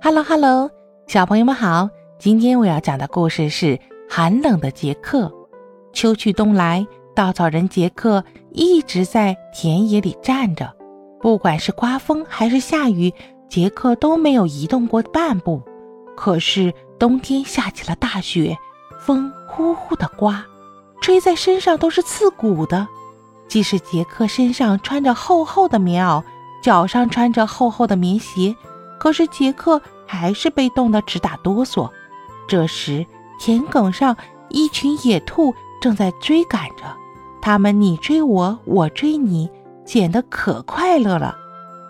Hello Hello，小朋友们好！今天我要讲的故事是《寒冷的杰克》。秋去冬来，稻草人杰克一直在田野里站着，不管是刮风还是下雨，杰克都没有移动过半步。可是冬天下起了大雪，风呼呼的刮，吹在身上都是刺骨的。即使杰克身上穿着厚厚的棉袄，脚上穿着厚厚的棉鞋。可是杰克还是被冻得直打哆嗦。这时，田埂上一群野兔正在追赶着，他们你追我，我追你，捡得可快乐了。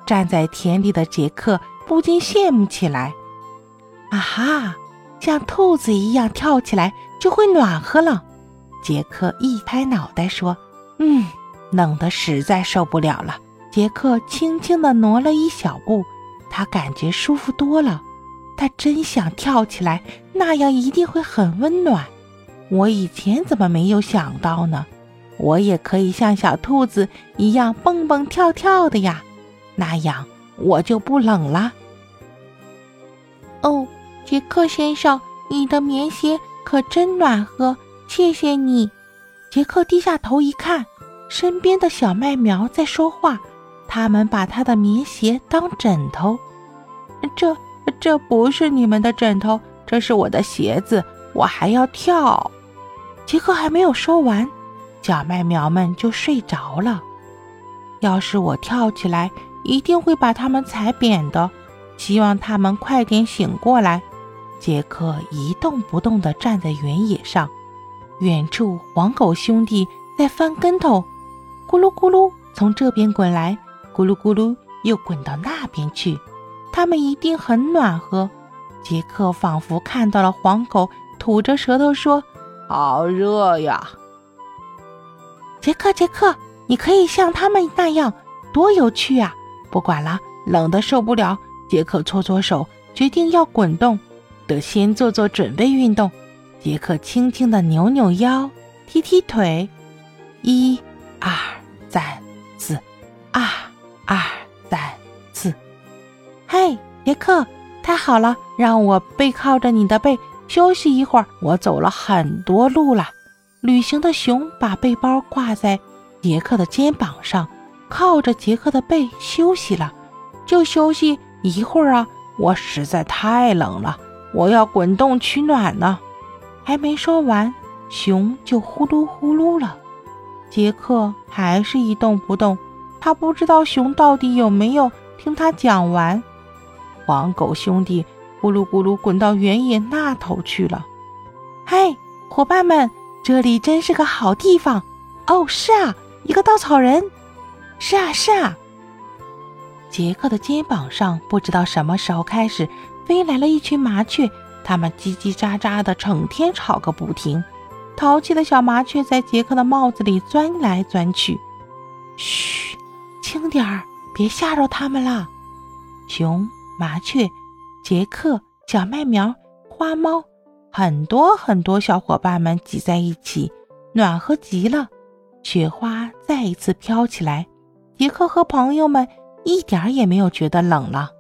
站在田里的杰克不禁羡慕起来：“啊哈，像兔子一样跳起来就会暖和了。”杰克一拍脑袋说：“嗯，冷得实在受不了了。”杰克轻轻地挪了一小步。他感觉舒服多了，他真想跳起来，那样一定会很温暖。我以前怎么没有想到呢？我也可以像小兔子一样蹦蹦跳跳的呀，那样我就不冷了。哦，杰克先生，你的棉鞋可真暖和，谢谢你。杰克低下头一看，身边的小麦苗在说话。他们把他的棉鞋当枕头，这这不是你们的枕头，这是我的鞋子，我还要跳。杰克还没有说完，小麦苗们就睡着了。要是我跳起来，一定会把他们踩扁的。希望他们快点醒过来。杰克一动不动地站在原野上，远处黄狗兄弟在翻跟头，咕噜咕噜从这边滚来。咕噜咕噜，又滚到那边去。它们一定很暖和。杰克仿佛看到了黄狗，吐着舌头说：“好热呀！”杰克，杰克，你可以像他们那样，多有趣啊！不管了，冷的受不了。杰克搓搓手，决定要滚动，得先做做准备运动。杰克轻轻地扭扭腰，踢踢腿，一、二、三、四，二三四，嘿，杰克，太好了，让我背靠着你的背休息一会儿。我走了很多路了。旅行的熊把背包挂在杰克的肩膀上，靠着杰克的背休息了。就休息一会儿啊！我实在太冷了，我要滚动取暖呢。还没说完，熊就呼噜呼噜了。杰克还是一动不动。他不知道熊到底有没有听他讲完。黄狗兄弟咕噜咕噜滚到原野那头去了。嗨，伙伴们，这里真是个好地方。哦，是啊，一个稻草人。是啊，是啊。杰克的肩膀上不知道什么时候开始飞来了一群麻雀，它们叽叽喳喳的，整天吵个不停。淘气的小麻雀在杰克的帽子里钻来钻去。嘘。轻点儿，别吓着他们了。熊、麻雀、杰克、小麦苗、花猫，很多很多小伙伴们挤在一起，暖和极了。雪花再一次飘起来，杰克和朋友们一点儿也没有觉得冷了。